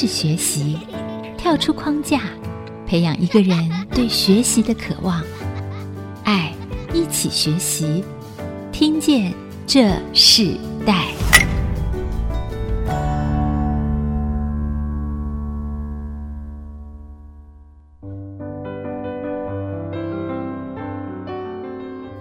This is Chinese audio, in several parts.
是学习，跳出框架，培养一个人对学习的渴望。爱，一起学习，听见这世代。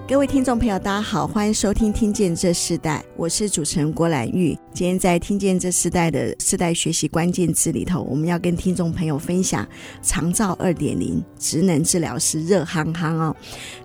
各位听众朋友，大家好，欢迎收听《听见这世代》，我是主持人郭兰玉。今天在《听见这世代》的世代学习关键字里头，我们要跟听众朋友分享长照二点零，职能治疗师热夯夯哦。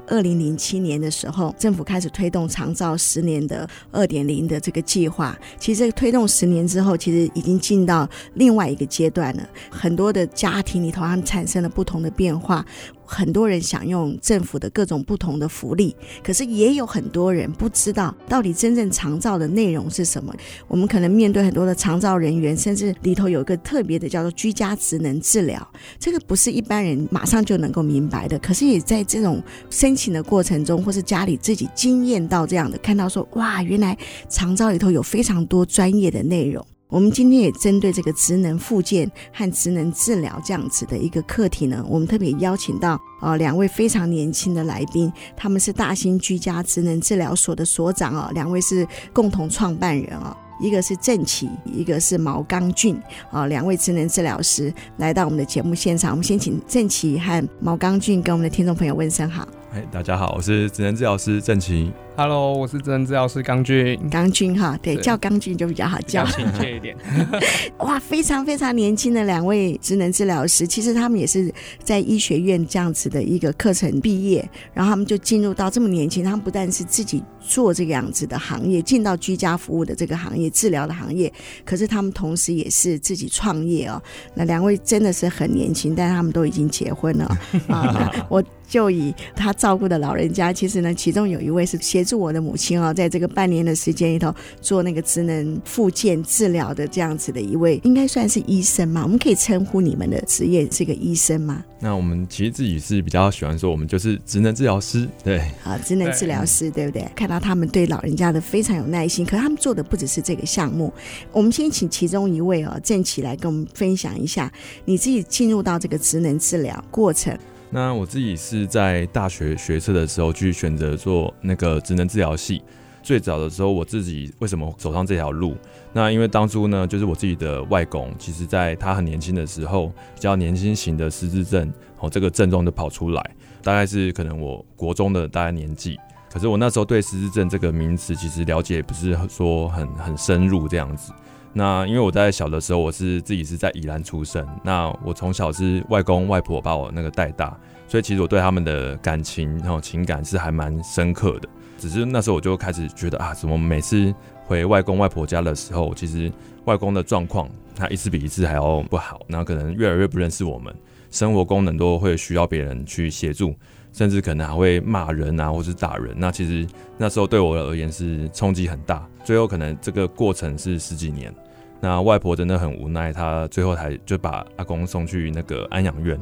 二零零七年的时候，政府开始推动长照十年的二点零的这个计划。其实这个推动十年之后，其实已经进到另外一个阶段了。很多的家庭里头，他们产生了不同的变化。很多人享用政府的各种不同的福利，可是也有很多人不知道到底真正长照的内容是什么。我们我们可能面对很多的长照人员，甚至里头有一个特别的叫做居家职能治疗，这个不是一般人马上就能够明白的。可是也在这种申请的过程中，或是家里自己经验到这样的，看到说哇，原来长照里头有非常多专业的内容。我们今天也针对这个职能复健和职能治疗这样子的一个课题呢，我们特别邀请到呃两位非常年轻的来宾，他们是大兴居家职能治疗所的所长哦，两位是共同创办人哦，一个是郑琦，一个是毛刚俊啊，两位职能治疗师来到我们的节目现场，我们先请郑琦和毛刚俊跟我们的听众朋友问声好。哎，大家好，我是职能治疗师郑琦。Hello，我是职能治疗师刚俊。刚俊哈，对，叫刚俊就比较好叫，亲切一点。哇，非常非常年轻的两位职能治疗师，其实他们也是在医学院这样子的一个课程毕业，然后他们就进入到这么年轻，他们不但是自己做这个样子的行业，进到居家服务的这个行业、治疗的行业，可是他们同时也是自己创业哦。那两位真的是很年轻，但是他们都已经结婚了啊。我就以他照顾的老人家，其实呢，其中有一位是协助我的母亲哦，在这个半年的时间里头做那个职能复健治疗的这样子的一位，应该算是医生嘛？我们可以称呼你们的职业是个医生吗？那我们其实自己是比较喜欢说，我们就是职能治疗师，对，好，职能治疗师，对不对？看到他们对老人家的非常有耐心，可是他们做的不只是这个项目。我们先请其中一位哦，郑琦来跟我们分享一下你自己进入到这个职能治疗过程。那我自己是在大学学测的时候去选择做那个职能治疗系。最早的时候，我自己为什么走上这条路？那因为当初呢，就是我自己的外公，其实在他很年轻的时候，比较年轻型的失智症，哦，这个症状就跑出来，大概是可能我国中的大概年纪。可是我那时候对失智症这个名词其实了解不是说很很深入这样子。那因为我在小的时候，我是自己是在宜兰出生，那我从小是外公外婆把我那个带大，所以其实我对他们的感情然后情感是还蛮深刻的。只是那时候我就开始觉得啊，怎么每次回外公外婆家的时候，其实外公的状况他一次比一次还要不好，那可能越来越不认识我们，生活功能都会需要别人去协助，甚至可能还会骂人啊，或是打人。那其实那时候对我而言是冲击很大。最后可能这个过程是十几年。那外婆真的很无奈，她最后才就把阿公送去那个安养院。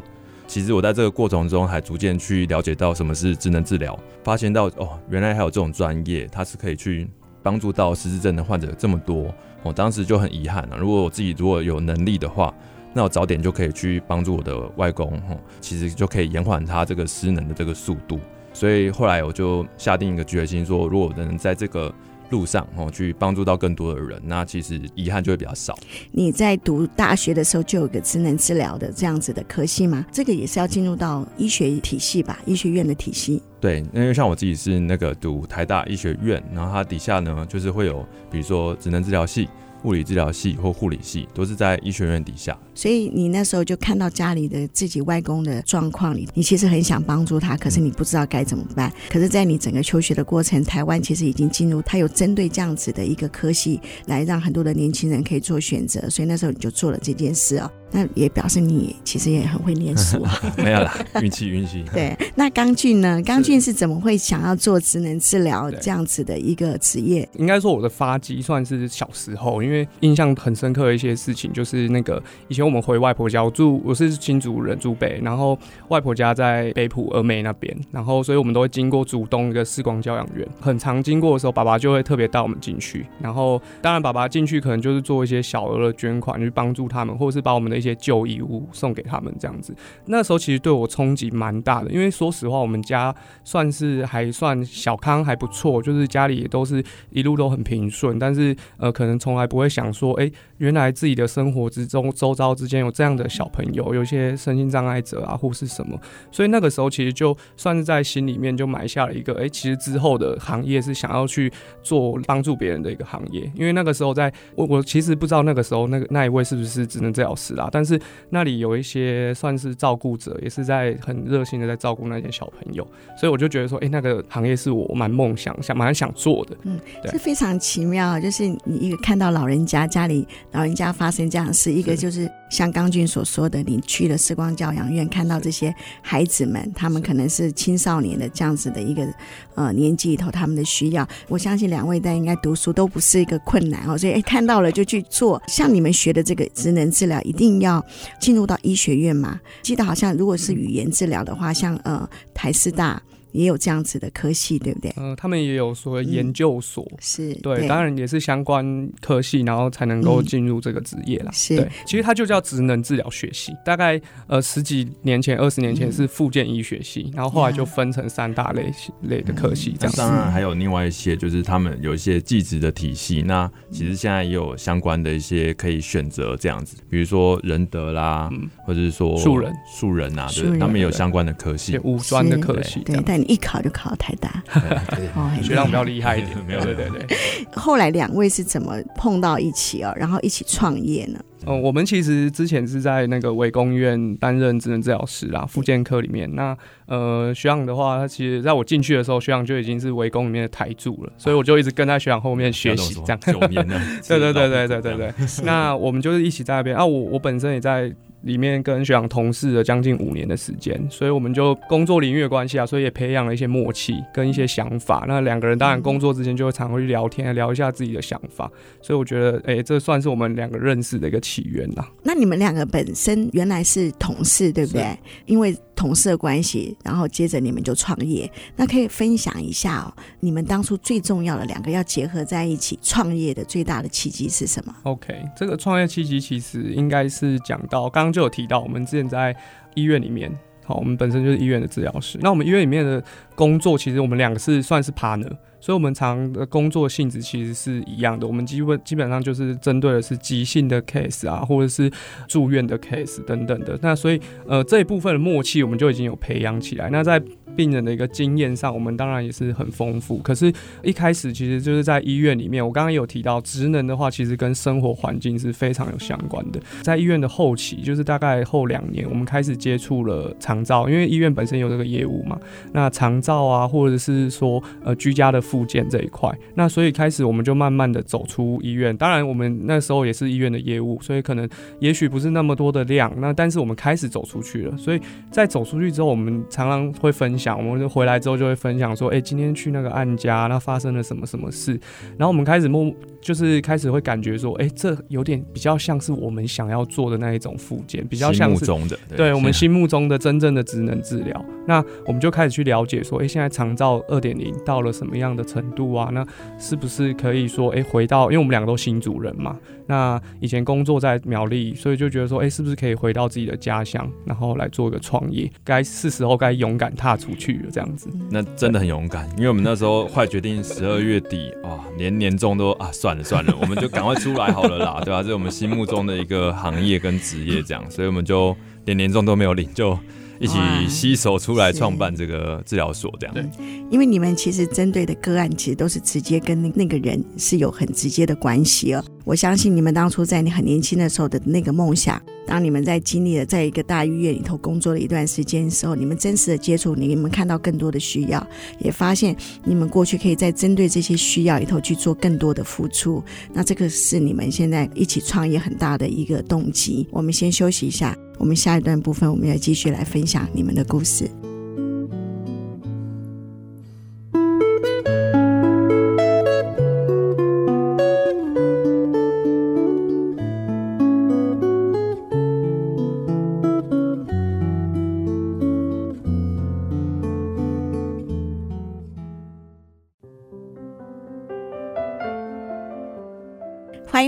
其实我在这个过程中还逐渐去了解到什么是智能治疗，发现到哦，原来还有这种专业，它是可以去帮助到失智症的患者这么多。我当时就很遗憾了，如果我自己如果有能力的话，那我早点就可以去帮助我的外公，吼，其实就可以延缓他这个失能的这个速度。所以后来我就下定一个决心，说如果能在这个路上哦，去帮助到更多的人，那其实遗憾就会比较少。你在读大学的时候就有个职能治疗的这样子的科系吗？这个也是要进入到医学体系吧，医学院的体系。对，因为像我自己是那个读台大医学院，然后它底下呢就是会有，比如说职能治疗系。物理治疗系或护理系都是在医学院底下，所以你那时候就看到家里的自己外公的状况你，你其实很想帮助他，可是你不知道该怎么办。可是，在你整个求学的过程，台湾其实已经进入，他有针对这样子的一个科系，来让很多的年轻人可以做选择。所以那时候你就做了这件事哦。那也表示你其实也很会念书。没有啦，运气运气。对，那刚俊呢？刚俊是怎么会想要做职能治疗这样子的一个职业？应该说我的发迹算是小时候，因为印象很深刻的一些事情，就是那个以前我们回外婆家，我住我是新竹人，住北，然后外婆家在北埔峨眉那边，然后所以我们都会经过竹东一个视光教养院，很常经过的时候，爸爸就会特别带我们进去，然后当然爸爸进去可能就是做一些小额的捐款，去帮助他们，或者是把我们的一些旧衣物送给他们这样子。那时候其实对我冲击蛮大的，因为说实话，我们家算是还算小康，还不错，就是家里也都是一路都很平顺。但是呃，可能从来不会想说，哎、原来自己的生活之中，周遭之间有这样的小朋友，有一些身心障碍者啊，或是什么。所以那个时候其实就算是在心里面就埋下了一个，哎、其实之后的行业是想要去做帮助别人的一个行业。因为那个时候在我我其实不知道那个时候那个那一位是不是职能治疗师啦，但是那里有一些算是照顾者，也是在很热心的在照顾那些小朋友，所以我就觉得说，哎、欸，那个行业是我蛮梦想、想蛮想做的。嗯，是非常奇妙，就是你一个看到老人家家里老人家发生这样的事，一个就是像刚俊所说的，你去了视光教养院，看到这些孩子们，他们可能是青少年的这样子的一个呃年纪里头，他们的需要，我相信两位在应该读书都不是一个困难哦，所以哎、看到了就去做。像你们学的这个职能治疗，一定要进入到医学院嘛？记得好像如果是语言治疗的话，像呃台师大。也有这样子的科系，对不对？嗯、呃，他们也有所谓研究所，嗯、是对，对，当然也是相关科系，然后才能够进入这个职业啦。是、嗯，对，其实它就叫职能治疗学系。大概呃十几年前、二十年前是附件医学系，嗯、然后后来就分成三大类类的科系。这样、嗯，当然还有另外一些，就是他们有一些技职的体系。那其实现在也有相关的一些可以选择这样子，比如说仁德啦，嗯、或者是说树人、树人啊，对，他们也有相关的科系，五专的科系。对，一考就考。太大，学长比较厉害一点，没有，对对对。后来两位是怎么碰到一起哦，然后一起创业呢？嗯、呃，我们其实之前是在那个维工医院担任职能治疗师啦，复健科里面。那呃，学长的话，他其实在我进去的时候，学长就已经是维工里面的台柱了，所以我就一直跟在学长后面学习，这样。九年了，对对对对对对对。那我们就是一起在那边啊，我我本身也在。里面跟学长同事了将近五年的时间，所以我们就工作领域的关系啊，所以也培养了一些默契跟一些想法。那两个人当然工作之间就会常会去聊天，聊一下自己的想法。所以我觉得，哎、欸，这算是我们两个认识的一个起源啦。那你们两个本身原来是同事，对不对？因为同事的关系，然后接着你们就创业。那可以分享一下哦，你们当初最重要的两个要结合在一起创业的最大的契机是什么？OK，这个创业契机其实应该是讲到刚刚就有提到，我们之前在医院里面，好，我们本身就是医院的治疗师。那我们医院里面的工作，其实我们两个是算是 partner。所以，我们常的工作性质其实是一样的。我们基本基本上就是针对的是急性的 case 啊，或者是住院的 case 等等的。那所以，呃，这一部分的默契我们就已经有培养起来。那在病人的一个经验上，我们当然也是很丰富。可是，一开始其实就是在医院里面，我刚刚有提到职能的话，其实跟生活环境是非常有相关的。在医院的后期，就是大概后两年，我们开始接触了长照，因为医院本身有这个业务嘛。那长照啊，或者是说呃居家的。复健这一块，那所以开始我们就慢慢的走出医院。当然，我们那时候也是医院的业务，所以可能也许不是那么多的量。那但是我们开始走出去了。所以在走出去之后，我们常常会分享。我们就回来之后就会分享说：“哎，今天去那个案家，那发生了什么什么事。”然后我们开始默，就是开始会感觉说：“哎，这有点比较像是我们想要做的那一种复健，比较像是对，对我们心目中的真正的职能治疗。”那我们就开始去了解说：“哎，现在长照二点零到了什么样的？”的程度啊，那是不是可以说，哎、欸，回到，因为我们两个都新主人嘛，那以前工作在苗栗，所以就觉得说，哎、欸，是不是可以回到自己的家乡，然后来做一个创业？该是时候该勇敢踏出去了，这样子。那真的很勇敢，因为我们那时候快决定十二月底啊，连年终都啊，算了算了，我们就赶快出来好了啦，对吧、啊？这是我们心目中的一个行业跟职业，这样，所以我们就连年终都没有领就。一起携手出来创办这个治疗所，这样。对，因为你们其实针对的个案，其实都是直接跟那那个人是有很直接的关系哦。我相信你们当初在你很年轻的时候的那个梦想，当你们在经历了在一个大医院里头工作了一段时间的时候，你们真实的接触，你们看到更多的需要，也发现你们过去可以在针对这些需要里头去做更多的付出。那这个是你们现在一起创业很大的一个动机。我们先休息一下。我们下一段部分，我们要继续来分享你们的故事。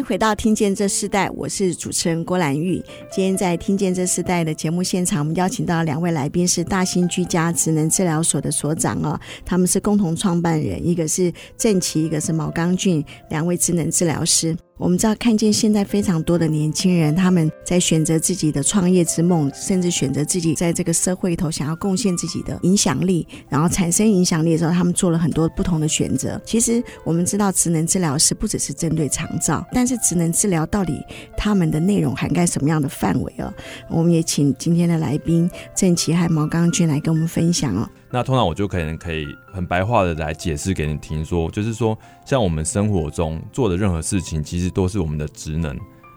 回到《听见这世代》，我是主持人郭兰玉。今天在《听见这世代》的节目现场，我们邀请到两位来宾，是大兴居家职能治疗所的所长哦，他们是共同创办人，一个是郑琦，一个是毛刚俊，两位职能治疗师。我们知道，看见现在非常多的年轻人，他们在选择自己的创业之梦，甚至选择自己在这个社会里头想要贡献自己的影响力，然后产生影响力的时候，他们做了很多不同的选择。其实我们知道，职能治疗师不只是针对长照，但是职能治疗到底他们的内容涵盖什么样的范围哦？我们也请今天的来宾郑琦和毛刚俊来跟我们分享哦。那通常我就可能可以很白话的来解释给你听，说就是说，像我们生活中做的任何事情，其实都是我们的职能，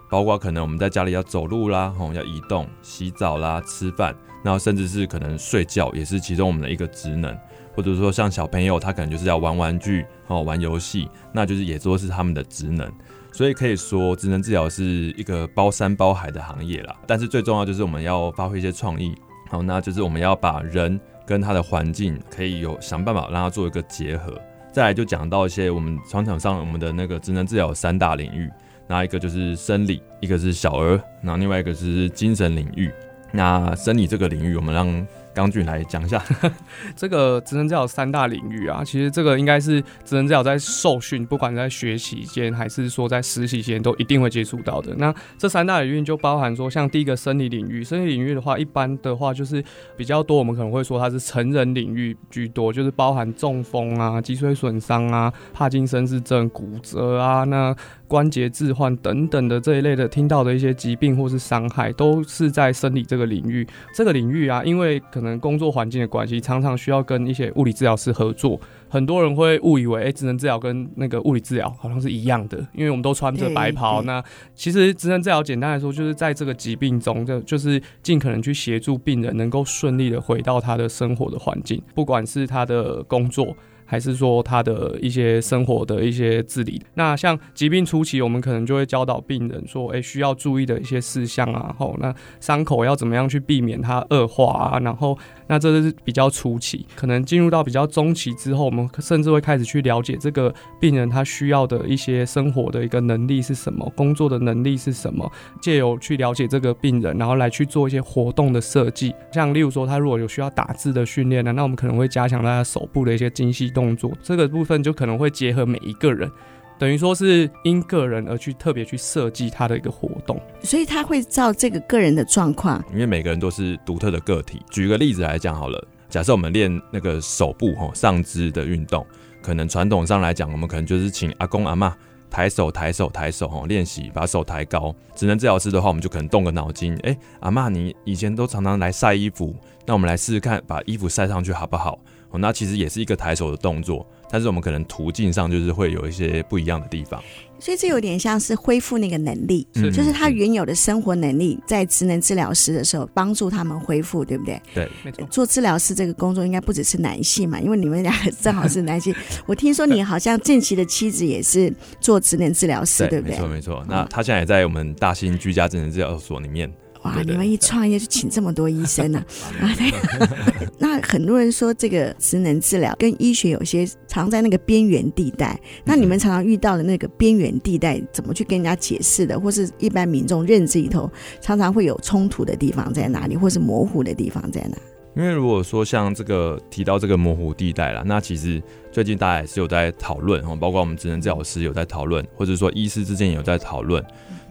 包括可能我们在家里要走路啦，吼，要移动、洗澡啦、吃饭，然后甚至是可能睡觉，也是其中我们的一个职能，或者说像小朋友，他可能就是要玩玩具，哦，玩游戏，那就是也都是他们的职能，所以可以说，职能治疗是一个包山包海的行业啦。但是最重要就是我们要发挥一些创意，好，那就是我们要把人。跟它的环境可以有想办法让它做一个结合，再来就讲到一些我们商场上我们的那个职能治疗三大领域，那一个就是生理，一个是小儿，那另外一个是精神领域。那生理这个领域，我们让刚俊来讲一下 这个职能治疗三大领域啊，其实这个应该是职能治疗在受训，不管在学习间还是说在实习间，都一定会接触到的。那这三大领域就包含说，像第一个生理领域，生理领域的话，一般的话就是比较多，我们可能会说它是成人领域居多，就是包含中风啊、脊髓损伤啊、帕金森氏症、骨折啊，那关节置换等等的这一类的听到的一些疾病或是伤害，都是在生理这个领域。这个领域啊，因为可能工作环境的关系，常常需要跟一些物理治疗师合作。很多人会误以为，哎、欸，职能治疗跟那个物理治疗好像是一样的，因为我们都穿着白袍。那其实职能治疗简单来说，就是在这个疾病中，就就是尽可能去协助病人能够顺利的回到他的生活的环境，不管是他的工作。还是说他的一些生活的一些自理。那像疾病初期，我们可能就会教导病人说，哎，需要注意的一些事项啊，吼，那伤口要怎么样去避免它恶化啊，然后。那这是比较初期，可能进入到比较中期之后，我们甚至会开始去了解这个病人他需要的一些生活的一个能力是什么，工作的能力是什么，借由去了解这个病人，然后来去做一些活动的设计。像例如说，他如果有需要打字的训练呢，那我们可能会加强他手部的一些精细动作，这个部分就可能会结合每一个人。等于说是因个人而去特别去设计他的一个活动，所以他会照这个个人的状况，因为每个人都是独特的个体。举个例子来讲好了，假设我们练那个手部哈上肢的运动，可能传统上来讲，我们可能就是请阿公阿嬷抬手抬手抬手哈练习把手抬高。职能治疗师的话，我们就可能动个脑筋，哎、欸，阿妈你以前都常常来晒衣服，那我们来试试看把衣服晒上去好不好？那其实也是一个抬手的动作。但是我们可能途径上就是会有一些不一样的地方，所以这有点像是恢复那个能力，是就是他原有的生活能力，在职能治疗师的时候帮助他们恢复，对不对？对，没错。做治疗师这个工作应该不只是男性嘛，因为你们两个正好是男性。我听说你好像郑琦的妻子也是做职能治疗师，对，对不对？没错，没错。那他现在也在我们大兴居家职能治疗所里面。哇！你们一创业就请这么多医生呢？啊，对。那很多人说这个职能治疗跟医学有些藏在那个边缘地带。那你们常常遇到的那个边缘地带，怎么去跟人家解释的？或是一般民众认知里头，常常会有冲突的地方在哪里，或是模糊的地方在哪？因为如果说像这个提到这个模糊地带啦，那其实最近大家也是有在讨论哦，包括我们职能治疗师有在讨论，或者说医师之间也有在讨论。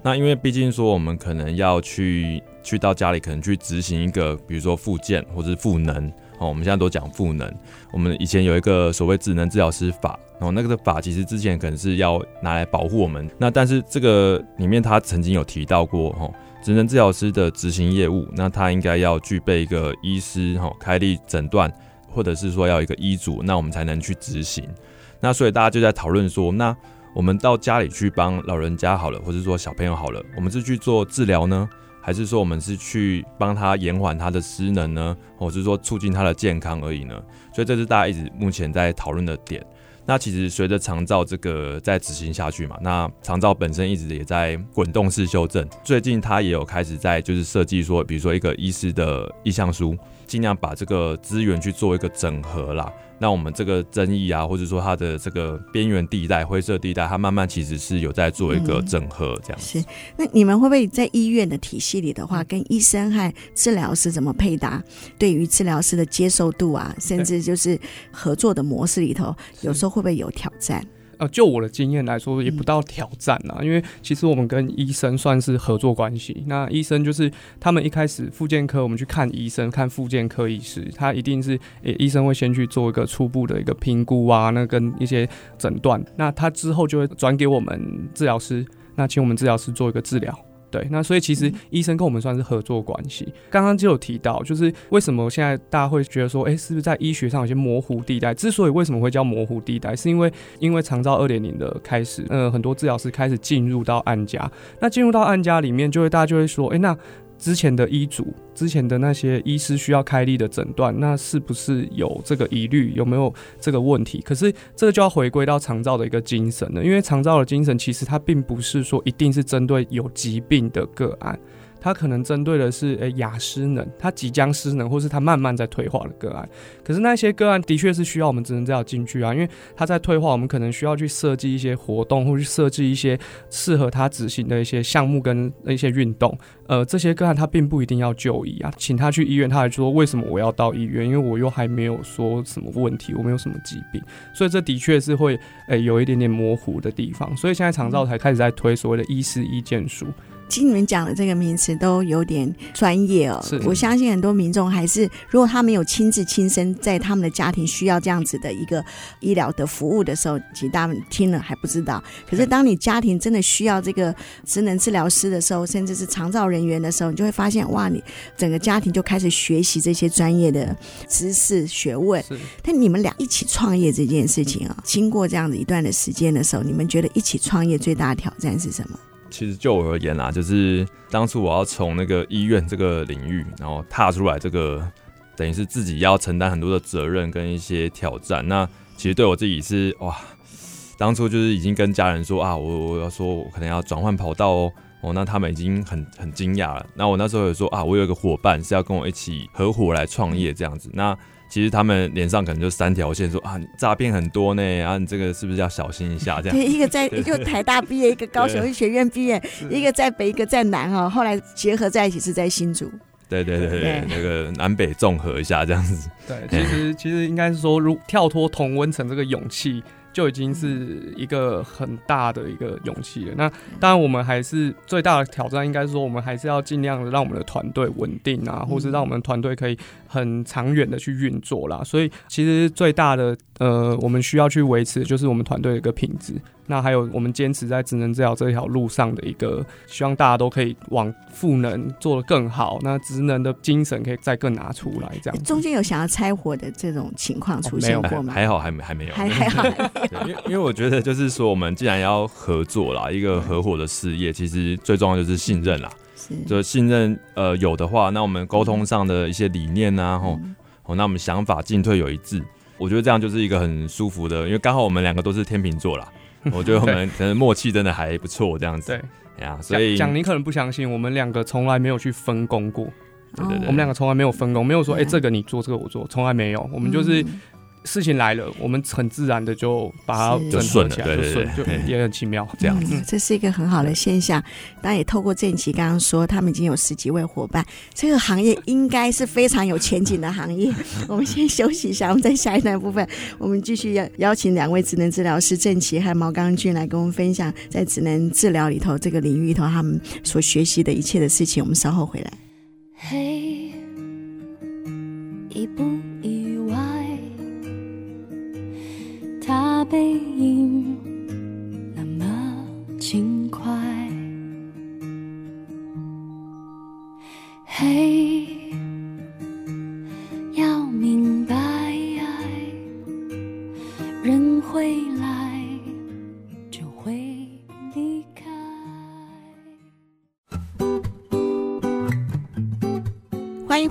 那因为毕竟说我们可能要去去到家里可能去执行一个，比如说复健或者是赋能。哦，我们现在都讲赋能。我们以前有一个所谓智能治疗师法，哦，那个的法其实之前可能是要拿来保护我们。那但是这个里面他曾经有提到过，哦，智能治疗师的执行业务，那他应该要具备一个医师哈开立诊断，或者是说要一个医嘱，那我们才能去执行。那所以大家就在讨论说，那我们到家里去帮老人家好了，或者说小朋友好了，我们是去做治疗呢？还是说我们是去帮他延缓他的失能呢，或是说促进他的健康而已呢？所以这是大家一直目前在讨论的点。那其实随着长照这个在执行下去嘛，那长照本身一直也在滚动式修正。最近他也有开始在就是设计说，比如说一个医师的意向书，尽量把这个资源去做一个整合啦。那我们这个争议啊，或者说它的这个边缘地带、灰色地带，它慢慢其实是有在做一个整合，这样、嗯。是，那你们会不会在医院的体系里的话，跟医生和治疗师怎么配搭？对于治疗师的接受度啊，甚至就是合作的模式里头，有时候会不会有挑战？呃，就我的经验来说，也不到挑战啦，因为其实我们跟医生算是合作关系。那医生就是他们一开始复健科，我们去看医生，看复健科医师，他一定是诶、欸，医生会先去做一个初步的一个评估啊，那跟一些诊断，那他之后就会转给我们治疗师，那请我们治疗师做一个治疗。对，那所以其实医生跟我们算是合作关系。刚刚就有提到，就是为什么现在大家会觉得说，哎，是不是在医学上有些模糊地带？之所以为什么会叫模糊地带，是因为因为长照二点零的开始，呃，很多治疗师开始进入到案家，那进入到案家里面，就会大家就会说，哎，那。之前的医嘱，之前的那些医师需要开立的诊断，那是不是有这个疑虑？有没有这个问题？可是这个就要回归到长照的一个精神了，因为长照的精神其实它并不是说一定是针对有疾病的个案。他可能针对的是诶亚失能，他即将失能，或是他慢慢在退化的个案。可是那些个案的确是需要我们职能治疗进去啊，因为他在退化，我们可能需要去设计一些活动，或去设计一些适合他执行的一些项目跟一些运动。呃，这些个案他并不一定要就医啊，请他去医院，他还说为什么我要到医院？因为我又还没有说什么问题，我没有什么疾病，所以这的确是会诶有一点点模糊的地方。所以现在长照才开始在推所谓的医师意见书。其实你们讲的这个名词都有点专业哦，是我相信很多民众还是，如果他没有亲自亲身在他们的家庭需要这样子的一个医疗的服务的时候，其实他们听了还不知道。可是当你家庭真的需要这个职能治疗师的时候，甚至是长照人员的时候，你就会发现哇，你整个家庭就开始学习这些专业的知识学问。但你们俩一起创业这件事情啊，经过这样子一段的时间的时候，你们觉得一起创业最大的挑战是什么？其实就我而言啦，就是当初我要从那个医院这个领域，然后踏出来，这个等于是自己要承担很多的责任跟一些挑战。那其实对我自己是哇，当初就是已经跟家人说啊，我我要说我可能要转换跑道哦，哦，那他们已经很很惊讶了。那我那时候有说啊，我有一个伙伴是要跟我一起合伙来创业这样子。那其实他们脸上可能就三条线，说啊，你诈骗很多呢，啊，你这个是不是要小心一下？这样。对，一个在一个台大毕业，一个高雄医学院毕业，一个在北，一个在南哈，后来结合在一起是在新竹。对对对对，对那个南北综合一下这样子。对，其实其实应该是说，如跳脱同温层这个勇气。就已经是一个很大的一个勇气了。那当然，我们还是最大的挑战，应该是说，我们还是要尽量的让我们的团队稳定啊，或是让我们团队可以很长远的去运作啦。所以，其实最大的呃，我们需要去维持的就是我们团队的一个品质。那还有我们坚持在职能治疗这条路上的一个，希望大家都可以往赋能做得更好。那职能的精神可以再更拿出来，这样。中间有想要拆伙的这种情况出现过吗？哦、还好，还没 还没有，还还好。因为因为我觉得就是说，我们既然要合作啦，一个合伙的事业，其实最重要就是信任啦。是，就信任呃有的话，那我们沟通上的一些理念啊，吼、嗯，哦，那我们想法进退有一致，我觉得这样就是一个很舒服的。因为刚好我们两个都是天秤座啦。我觉得我们可能默契真的还不错，这样子。对呀，所以讲你可能不相信，我们两个从来没有去分工过。对对对，我们两个从来没有分工，没有说哎、欸，这个你做，这个我做，从来没有。我们就是。嗯事情来了，我们很自然的就把它整合起来，就顺，就也很奇妙这样子。这是一个很好的现象。当然也透过这一期刚刚说，他们已经有十几位伙伴，这个行业应该是非常有前景的行业。我们先休息一下，我们在下一段部分，我们继续邀邀请两位职能治疗师郑琦和毛刚俊来跟我们分享在职能治疗里头这个领域里头他们所学习的一切的事情。我们稍后回来。嘿，背影那么轻快。嘿，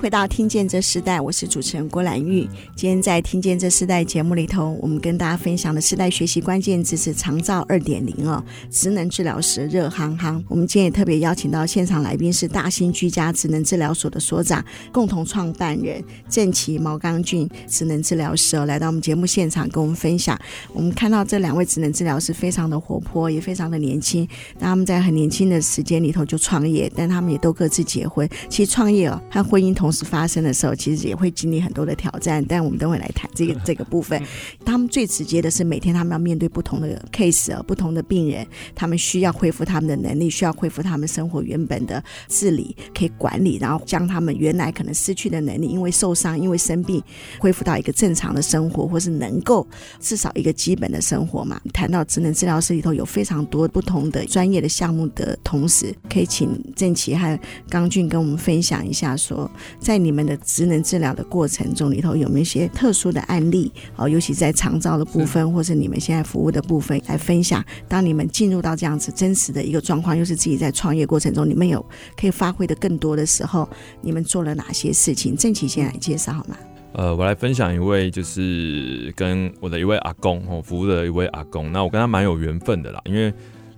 回到《听见这世代》，我是主持人郭兰玉。今天在《听见这世代》节目里头，我们跟大家分享的世代学习关键字是“长照二点零”哦，职能治疗师热夯夯。我们今天也特别邀请到现场来宾是大兴居家职能治疗所的所长，共同创办人郑琦毛刚俊职能治疗师哦，来到我们节目现场跟我们分享。我们看到这两位职能治疗师非常的活泼，也非常的年轻。那他们在很年轻的时间里头就创业，但他们也都各自结婚。其实创业哦和婚姻。同时发生的时候，其实也会经历很多的挑战，但我们等会来谈这个 这个部分。他们最直接的是每天他们要面对不同的 case 啊不同的病人，他们需要恢复他们的能力，需要恢复他们生活原本的自理，可以管理，然后将他们原来可能失去的能力，因为受伤、因为生病，恢复到一个正常的生活，或是能够至少一个基本的生活嘛。谈到职能治疗师里头有非常多不同的专业的项目的同时，可以请郑琦和刚俊跟我们分享一下说。在你们的职能治疗的过程中里头，有没有一些特殊的案例？哦，尤其在长照的部分，或是你们现在服务的部分，来分享。当你们进入到这样子真实的一个状况，又是自己在创业过程中，你们有可以发挥的更多的时候，你们做了哪些事情？郑琦先来介绍好吗？呃，我来分享一位，就是跟我的一位阿公哦，服务的一位阿公。那我跟他蛮有缘分的啦，因为。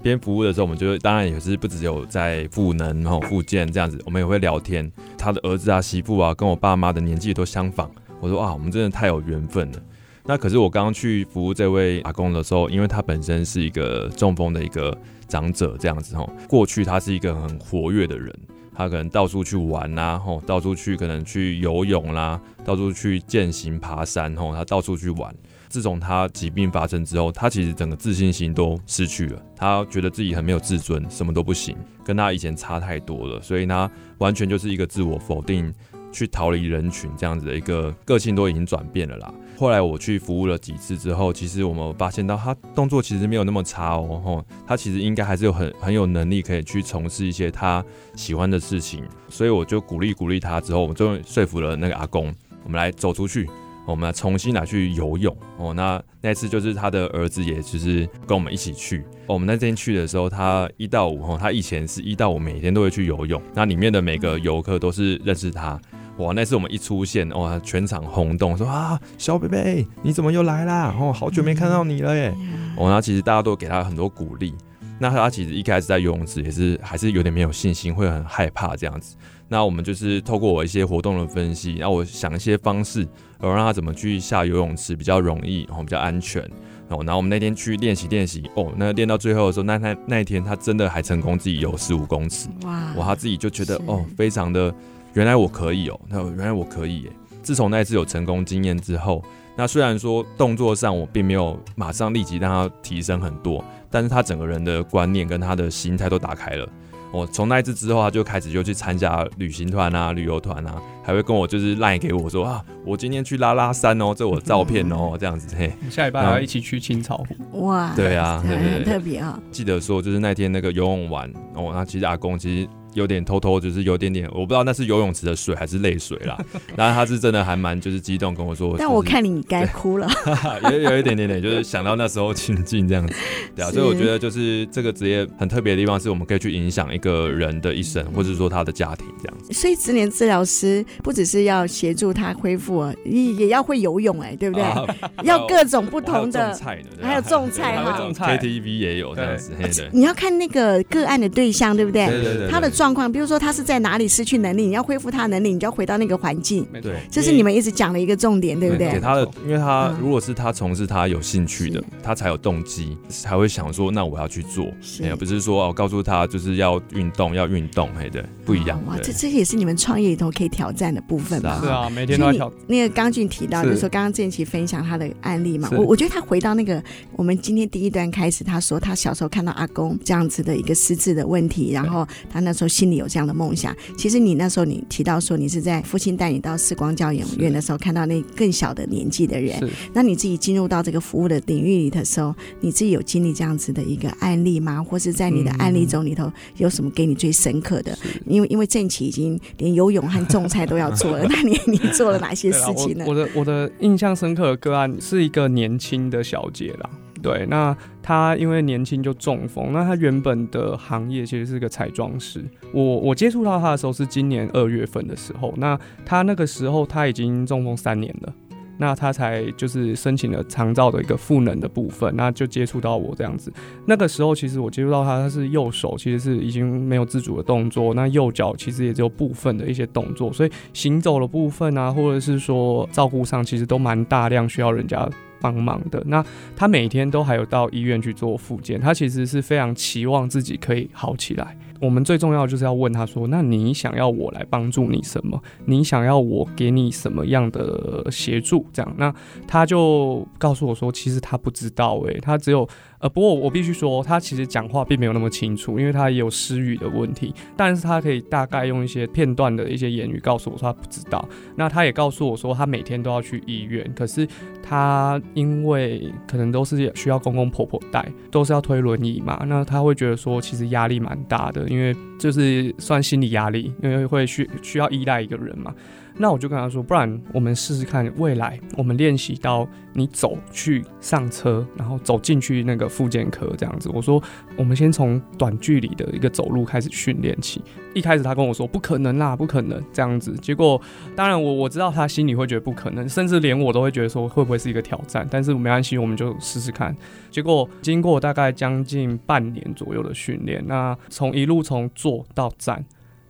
边服务的时候，我们就当然也是不只有在赋能然后复健这样子，我们也会聊天。他的儿子啊、媳妇啊，跟我爸妈的年纪都相仿。我说啊，我们真的太有缘分了。那可是我刚刚去服务这位阿公的时候，因为他本身是一个中风的一个长者这样子吼，过去他是一个很活跃的人，他可能到处去玩呐，吼，到处去可能去游泳啦，到处去健行爬山吼，他到处去玩。自从他疾病发生之后，他其实整个自信心都失去了。他觉得自己很没有自尊，什么都不行，跟他以前差太多了。所以他完全就是一个自我否定，去逃离人群这样子的一个个性都已经转变了啦。后来我去服务了几次之后，其实我们发现到他动作其实没有那么差哦，吼，他其实应该还是有很很有能力可以去从事一些他喜欢的事情。所以我就鼓励鼓励他之后，我们终于说服了那个阿公，我们来走出去。我们来重新来去游泳哦，那那次就是他的儿子，也就是跟我们一起去。我们那天去的时候，他一到五哦，他以前是一到五每天都会去游泳，那里面的每个游客都是认识他。哇，那次我们一出现，哇，全场轰动，说啊，小贝贝你怎么又来啦？哦，好久没看到你了耶。哦，那其实大家都给他很多鼓励。那他其实一开始在游泳池也是还是有点没有信心，会很害怕这样子。那我们就是透过我一些活动的分析，然后我想一些方式，然后让他怎么去下游泳池比较容易，然后比较安全。然后我们那天去练习练习，哦，那练到最后的时候，那那那一天他真的还成功自己游十五公尺。哇！哇，他自己就觉得哦，非常的，原来我可以哦，那原来我可以耶。自从那一次有成功经验之后，那虽然说动作上我并没有马上立即让他提升很多，但是他整个人的观念跟他的心态都打开了。我从那一次之后，他就开始就去参加旅行团啊、旅游团啊，还会跟我就是赖给我说啊，我今天去拉拉山哦，这我照片哦，这样子嘿。下礼拜还要一起去青草湖。哇，对啊，对对对，很特别啊。记得说就是那天那个游泳完哦，那其实阿公其实。有点偷偷，就是有点点，我不知道那是游泳池的水还是泪水啦。然后他是真的还蛮就是激动跟我说，但我看你该哭了，有有一点点点，就是想到那时候情境这样子，对啊。所以我觉得就是这个职业很特别的地方，是我们可以去影响一个人的一生，或者说他的家庭这样子。所以职能治疗师不只是要协助他恢复，你也要会游泳哎、欸，对不对？啊、要各种不同的，还有种菜哈，KTV 也有这样子。对对，你要看那个个案的对象，对不对？对对对，他的状。状况，比如说他是在哪里失去能力，你要恢复他的能力，你就要回到那个环境。对，这是你们一直讲的一个重点，对不对？给他的，因为他如果是他从事他有兴趣的，他才有动机，才会想说，那我要去做。是，不是说哦，告诉他就是要运动，要运动，嘿，对，不一样。哇，这这也是你们创业里头可以挑战的部分嘛？是啊，每天都要挑。那个刚俊提到，就是说刚刚郑琪分享他的案例嘛，我我觉得他回到那个我们今天第一段开始，他说他小时候看到阿公这样子的一个失智的问题，然后他那时候。心里有这样的梦想。其实你那时候你提到说，你是在父亲带你到视光教养院的时候，看到那更小的年纪的人，那你自己进入到这个服务的领域里的时候，你自己有经历这样子的一个案例吗？或是在你的案例中里头，有什么给你最深刻的？因为因为正奇已经连游泳和种菜都要做了，那你你做了哪些事情呢？我，我的我的印象深刻的个案是一个年轻的小姐啦。对，那他因为年轻就中风，那他原本的行业其实是个彩妆师。我我接触到他的时候是今年二月份的时候，那他那个时候他已经中风三年了，那他才就是申请了长照的一个赋能的部分，那就接触到我这样子。那个时候其实我接触到他，他是右手其实是已经没有自主的动作，那右脚其实也只有部分的一些动作，所以行走的部分啊，或者是说照顾上，其实都蛮大量需要人家帮忙的。那他每天都还有到医院去做复健，他其实是非常期望自己可以好起来。我们最重要就是要问他说：“那你想要我来帮助你什么？你想要我给你什么样的协助？”这样，那他就告诉我说：“其实他不知道，诶，他只有……呃，不过我必须说，他其实讲话并没有那么清楚，因为他也有失语的问题。但是他可以大概用一些片段的一些言语告诉我说他不知道。那他也告诉我说，他每天都要去医院，可是他因为可能都是需要公公婆婆带，都是要推轮椅嘛，那他会觉得说，其实压力蛮大的。”因为就是算心理压力，因为会需需要依赖一个人嘛。那我就跟他说，不然我们试试看，未来我们练习到你走去上车，然后走进去那个复健科这样子。我说，我们先从短距离的一个走路开始训练起。一开始他跟我说不可能啦，不可能这样子。结果当然我我知道他心里会觉得不可能，甚至连我都会觉得说会不会是一个挑战。但是没关系，我们就试试看。结果经过大概将近半年左右的训练，那从一路从坐到站。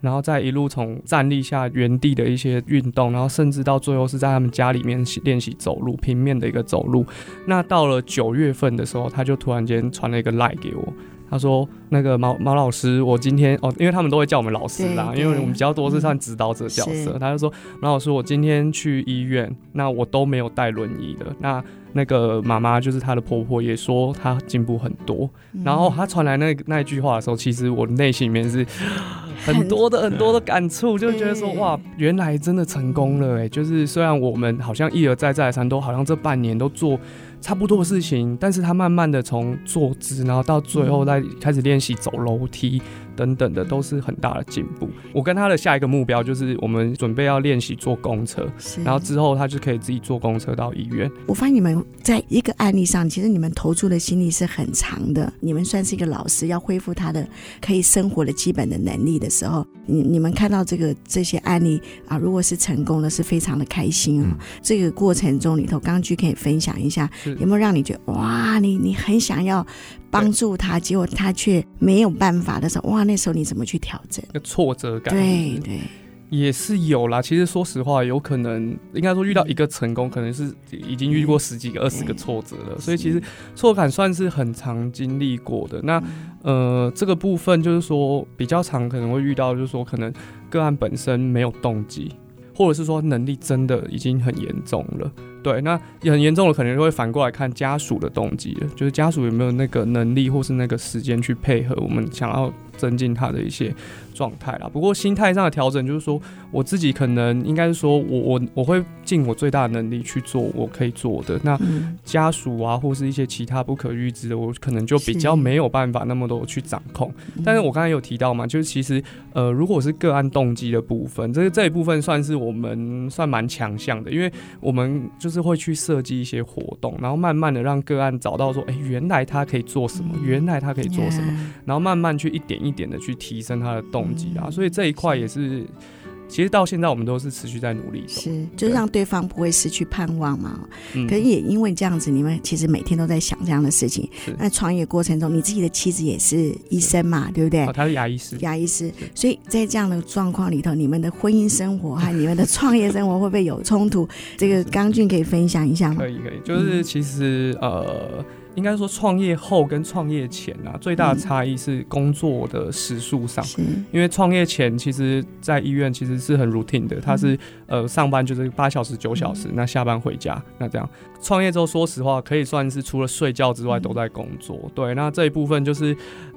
然后再一路从站立下原地的一些运动，然后甚至到最后是在他们家里面练习走路，平面的一个走路。那到了九月份的时候，他就突然间传了一个赖给我，他说：“那个毛毛老师，我今天哦，因为他们都会叫我们老师啦，因为我们比较多是算指导者角色。嗯”他就说：“毛老师，我今天去医院，那我都没有带轮椅的。那那个妈妈就是她的婆婆，也说她进步很多。嗯、然后她传来那那一句话的时候，其实我内心里面是。”很多的很多的感触，就觉得说哇，原来真的成功了哎！就是虽然我们好像一而再再而三，都好像这半年都做差不多的事情，但是他慢慢的从坐姿，然后到最后再开始练习走楼梯。等等的都是很大的进步。我跟他的下一个目标就是，我们准备要练习坐公车，然后之后他就可以自己坐公车到医院。我发现你们在一个案例上，其实你们投注的心力是很长的。你们算是一个老师，要恢复他的可以生活的基本的能力的时候，你你们看到这个这些案例啊，如果是成功的，是非常的开心啊、哦。嗯、这个过程中里头，刚刚可以分享一下，有没有让你觉得哇，你你很想要？帮助他，结果他却没有办法的时候，哇，那时候你怎么去调整？那挫折感，对对，也是有啦。其实说实话，有可能应该说遇到一个成功，可能是已经遇过十几个、二十个挫折了。所以其实挫折感算是很常经历过的。那呃，这个部分就是说比较常可能会遇到，就是说可能个案本身没有动机，或者是说能力真的已经很严重了。对，那也很严重的，可能就会反过来看家属的动机了，就是家属有没有那个能力或是那个时间去配合我们想要增进他的一些状态啦。不过心态上的调整，就是说我自己可能应该是说我我我会尽我最大的能力去做我可以做的。那家属啊，或是一些其他不可预知的，我可能就比较没有办法那么多去掌控。但是我刚才有提到嘛，就是其实呃，如果是个案动机的部分，这这一部分算是我们算蛮强项的，因为我们就是。是会去设计一些活动，然后慢慢的让个案找到说，哎，原来他可以做什么，原来他可以做什么，然后慢慢去一点一点的去提升他的动机啊，所以这一块也是。其实到现在，我们都是持续在努力，是，就是让对方不会失去盼望嘛。对可是也因为这样子，你们其实每天都在想这样的事情。那创业过程中，你自己的妻子也是医生嘛，是对不对？哦，他是牙医师。牙医师，所以在这样的状况里头，你们的婚姻生活和你们的创业生活会不会有冲突？这个刚俊可以分享一下吗？可以，可以。就是其实、嗯、呃。应该说创业后跟创业前啊，最大的差异是工作的时数上。嗯、因为创业前，其实在医院其实是很 routine 的，他是呃上班就是八小时九小时，那下班回家，那这样。创业之后，说实话，可以算是除了睡觉之外都在工作。嗯、对，那这一部分就是，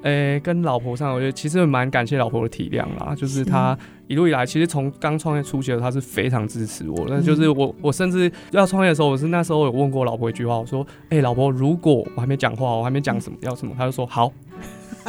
诶、欸，跟老婆上，我觉得其实蛮感谢老婆的体谅啦，就是她一路以来，其实从刚创业初期的她是非常支持我。那就是我，我甚至要创业的时候，我是那时候有问过老婆一句话，我说：“诶、欸，老婆，如果我还没讲话，我还没讲什么要什么，她就说好。”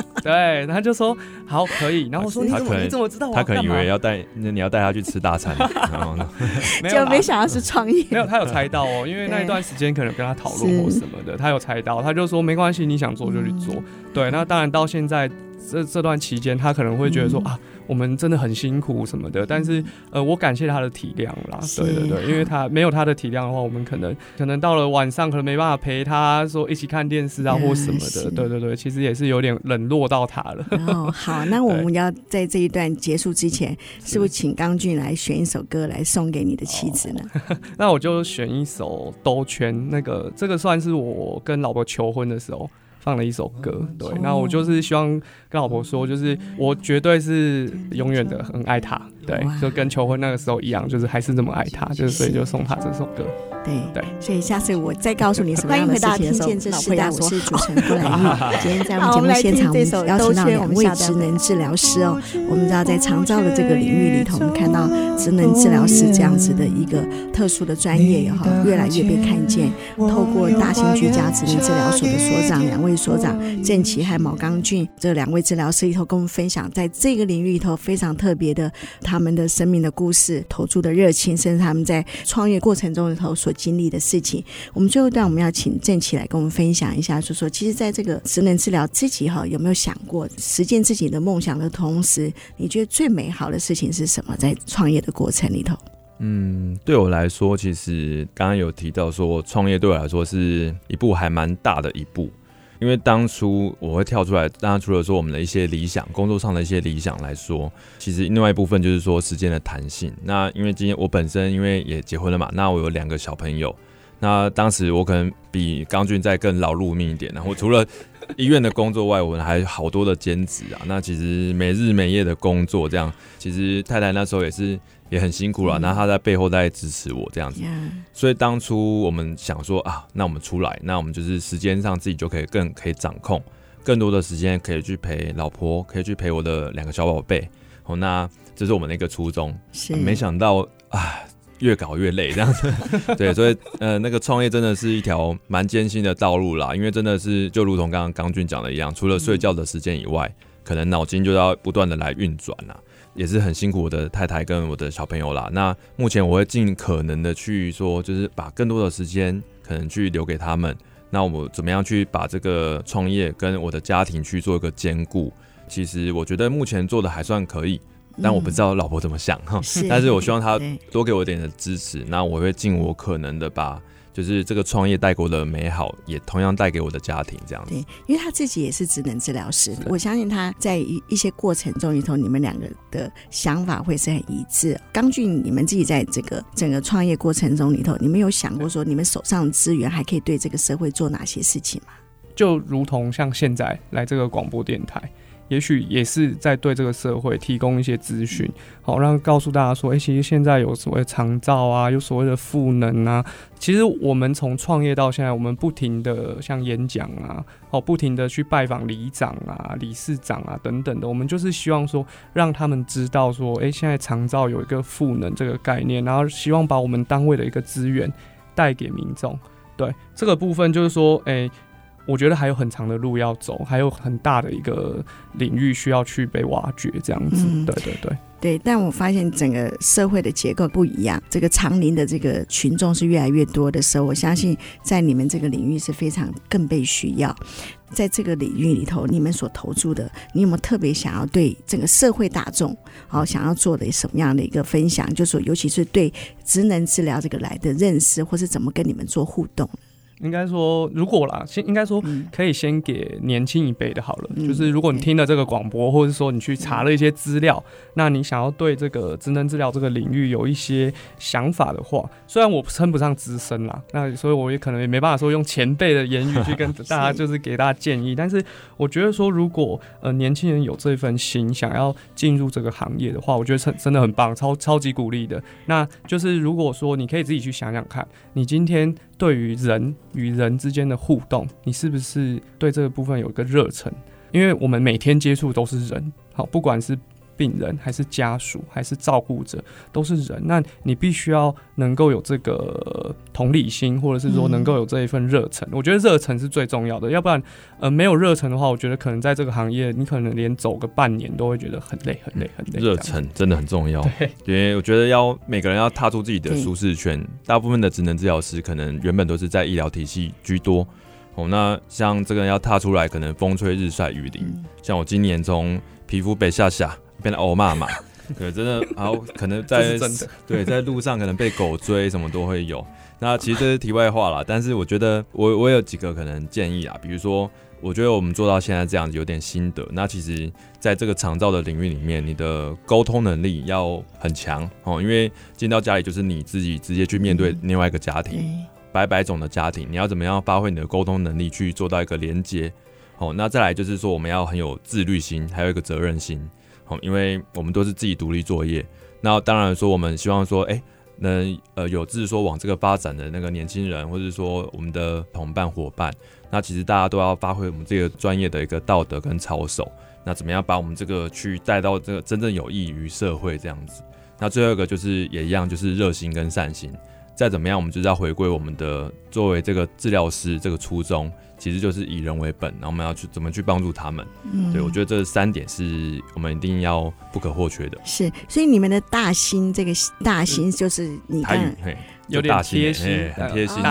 对，他就说好可以，然后我说你怎么你怎么知道？他可能以为要带那你要带他去吃大餐，然后呢，就没想到是创业。没有，他有猜到哦，因为那一段时间可能跟他讨论或什么的，他有猜到，他就说没关系，你想做就去做。对，那当然到现在这这段期间，他可能会觉得说啊。我们真的很辛苦什么的，但是呃，我感谢他的体谅啦，对对对，因为他没有他的体谅的话，我们可能可能到了晚上可能没办法陪他说一起看电视啊或什么的，对对对，其实也是有点冷落到他了。哦，好，那我们要在这一段结束之前，是不是请刚俊来选一首歌来送给你的妻子呢？哦、那我就选一首《兜圈》，那个这个算是我跟老婆求婚的时候。放了一首歌，对，那我就是希望跟老婆说，就是我绝对是永远的很爱她，对，就跟求婚那个时候一样，就是还是这么爱她，就是所以就送她这首歌。对对，所以下次我再告诉你什么样的事情的时候，老婆要说。我是主持人郭兰玉，今天在我们节目现场，我们邀请到两位职能治疗师哦。我们知道在长照的这个领域里头，我们看到职能治疗师这样子的一个特殊的专业也好，越来越被看见。透过大型居家职能治疗所的所长两位所长郑琦和毛刚俊这两位治疗师里头，跟我们分享在这个领域里头非常特别的他们的生命的故事、投注的热情，甚至他们在创业过程中里头所经历的事情，我们最后一段我们要请郑琦来跟我们分享一下，就说其实在这个职能治疗自己哈有没有想过实践自己的梦想的同时，你觉得最美好的事情是什么？在创业的过程里头，嗯，对我来说，其实刚刚有提到说创业对我来说是一步还蛮大的一步，因为当初我会跳出来，当然除了说我们的一些理想，工作上的一些理想来说，其实另外一部分就是说时间的弹性。那因为今天我本身因为也结婚了嘛，那我有两个小朋友。那当时我可能比刚俊再更劳碌命一点，然后除了医院的工作外，我们还有好多的兼职啊。那其实没日没夜的工作，这样其实太太那时候也是也很辛苦了。那他在背后在支持我这样子，所以当初我们想说啊，那我们出来，那我们就是时间上自己就可以更可以掌控更多的时间，可以去陪老婆，可以去陪我的两个小宝贝。哦，那这是我们的一个初衷。是，没想到啊。越搞越累，这样子，对，所以呃，那个创业真的是一条蛮艰辛的道路啦，因为真的是就如同刚刚刚俊讲的一样，除了睡觉的时间以外，可能脑筋就要不断的来运转呐，也是很辛苦我的太太跟我的小朋友啦。那目前我会尽可能的去说，就是把更多的时间可能去留给他们。那我怎么样去把这个创业跟我的家庭去做一个兼顾？其实我觉得目前做的还算可以。但我不知道老婆怎么想哈，嗯、但是我希望她多给我一点的支持，那我会尽我可能的把就是这个创业带给我的美好，也同样带给我的家庭这样子。对，因为他自己也是职能治疗师，我相信他在一一些过程中里头，你们两个的想法会是很一致。刚俊，你们自己在这个整个创业过程中里头，你们有想过说，你们手上的资源还可以对这个社会做哪些事情吗？就如同像现在来这个广播电台。也许也是在对这个社会提供一些资讯，好让告诉大家说，哎、其实现在有所谓长照啊，有所谓的赋能啊。其实我们从创业到现在，我们不停的像演讲啊，好，不停的去拜访里长啊、理事长啊等等的，我们就是希望说，让他们知道说，哎、现在长照有一个赋能这个概念，然后希望把我们单位的一个资源带给民众。对这个部分，就是说，哎、我觉得还有很长的路要走，还有很大的一个领域需要去被挖掘，这样子。嗯、对对对对。但我发现整个社会的结构不一样，这个长龄的这个群众是越来越多的时候，我相信在你们这个领域是非常更被需要。在这个领域里头，你们所投注的，你有没有特别想要对整个社会大众，好想要做的什么样的一个分享？就是说，尤其是对职能治疗这个来的认识，或是怎么跟你们做互动？应该说，如果啦，先应该说可以先给年轻一辈的好了。嗯、就是如果你听了这个广播，或者说你去查了一些资料，嗯、那你想要对这个职能治疗这个领域有一些想法的话，虽然我称不上资深啦，那所以我也可能也没办法说用前辈的言语去跟大家就是给大家建议。是但是我觉得说，如果呃年轻人有这份心，想要进入这个行业的话，我觉得真真的很棒，超超级鼓励的。那就是如果说你可以自己去想想看，你今天。对于人与人之间的互动，你是不是对这个部分有一个热忱？因为我们每天接触都是人，好，不管是。病人还是家属还是照顾者都是人，那你必须要能够有这个同理心，或者是说能够有这一份热忱。嗯、我觉得热忱是最重要的，要不然呃没有热忱的话，我觉得可能在这个行业，你可能连走个半年都会觉得很累很累很累。热忱真的很重要，对，因为我觉得要每个人要踏出自己的舒适圈。对大部分的职能治疗师可能原本都是在医疗体系居多哦，那像这个人要踏出来，可能风吹日晒雨淋。嗯、像我今年从皮肤被吓吓。变得欧骂嘛，对，真的，然后可能在对在路上可能被狗追，什么都会有。那其实这是题外话啦，但是我觉得我我有几个可能建议啊，比如说，我觉得我们做到现在这样子有点心得。那其实在这个长照的领域里面，你的沟通能力要很强哦，因为进到家里就是你自己直接去面对另外一个家庭，百百种的家庭，你要怎么样发挥你的沟通能力去做到一个连接？哦，那再来就是说，我们要很有自律心，还有一个责任心。因为我们都是自己独立作业，那当然说我们希望说，哎，能呃有志说往这个发展的那个年轻人，或者说我们的同伴伙伴，那其实大家都要发挥我们这个专业的一个道德跟操守，那怎么样把我们这个去带到这个真正有益于社会这样子？那最后一个就是也一样，就是热心跟善心。再怎么样，我们就是要回归我们的作为这个治疗师这个初衷，其实就是以人为本，然后我们要去怎么去帮助他们。嗯，对，我觉得这三点是我们一定要不可或缺的。是，所以你们的大心，这个大心就是你看。有点贴心，很贴心，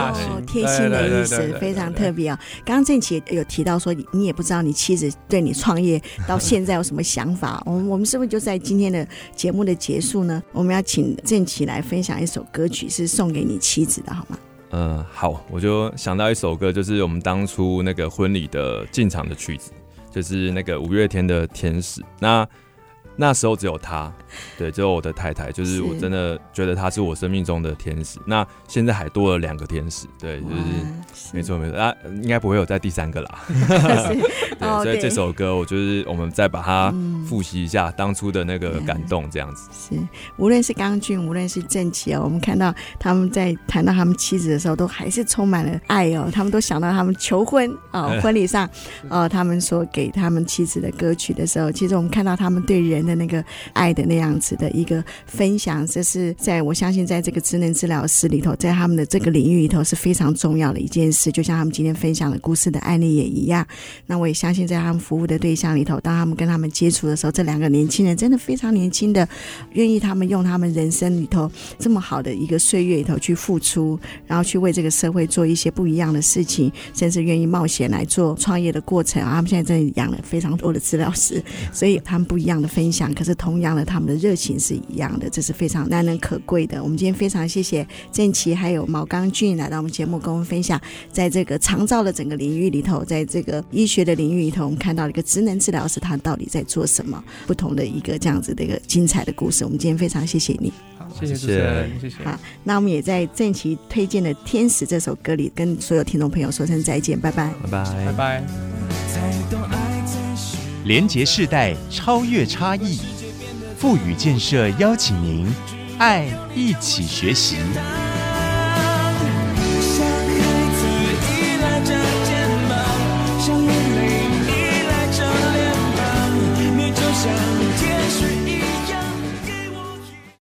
贴心的意思非常特别啊。刚刚郑奇有提到说，你也不知道你妻子对你创业到现在有什么想法。我们我们是不是就在今天的节目的结束呢？我们要请郑奇来分享一首歌曲，是送给你妻子的，好吗？嗯，好，我就想到一首歌，就是我们当初那个婚礼的进场的曲子，就是那个五月天的《天使》。那那时候只有他，对，只有我的太太，就是我真的觉得他是我生命中的天使。那现在还多了两个天使，对，就是没错没错，啊，应该不会有再第三个啦。对，所以这首歌，我就是我们再把它复习一下当初的那个感动，这样子。是，无论是刚俊，无论是正奇哦，我们看到他们在谈到他们妻子的时候，都还是充满了爱哦。他们都想到他们求婚哦，婚礼上哦，他们说给他们妻子的歌曲的时候，其实我们看到他们对人。的那个爱的那样子的一个分享，这是在我相信，在这个职能治疗师里头，在他们的这个领域里头是非常重要的一件事。就像他们今天分享的故事的案例也一样。那我也相信，在他们服务的对象里头，当他们跟他们接触的时候，这两个年轻人真的非常年轻的，愿意他们用他们人生里头这么好的一个岁月里头去付出，然后去为这个社会做一些不一样的事情，甚至愿意冒险来做创业的过程。他们现在真的养了非常多的治疗师，所以他们不一样的分享。可是同样的，他们的热情是一样的，这是非常难能可贵的。我们今天非常谢谢郑琪还有毛刚俊来到我们节目，跟我们分享，在这个长照的整个领域里头，在这个医学的领域里头，我们看到了一个职能治疗师他到底在做什么，不同的一个这样子的一个精彩的故事。我们今天非常谢谢你，好，谢谢主持人，谢谢。好，那我们也在郑奇推荐的《天使》这首歌里，跟所有听众朋友说声再见，拜拜，拜拜，拜拜。连结世代，超越差异，富予建设邀请您，爱一起学习。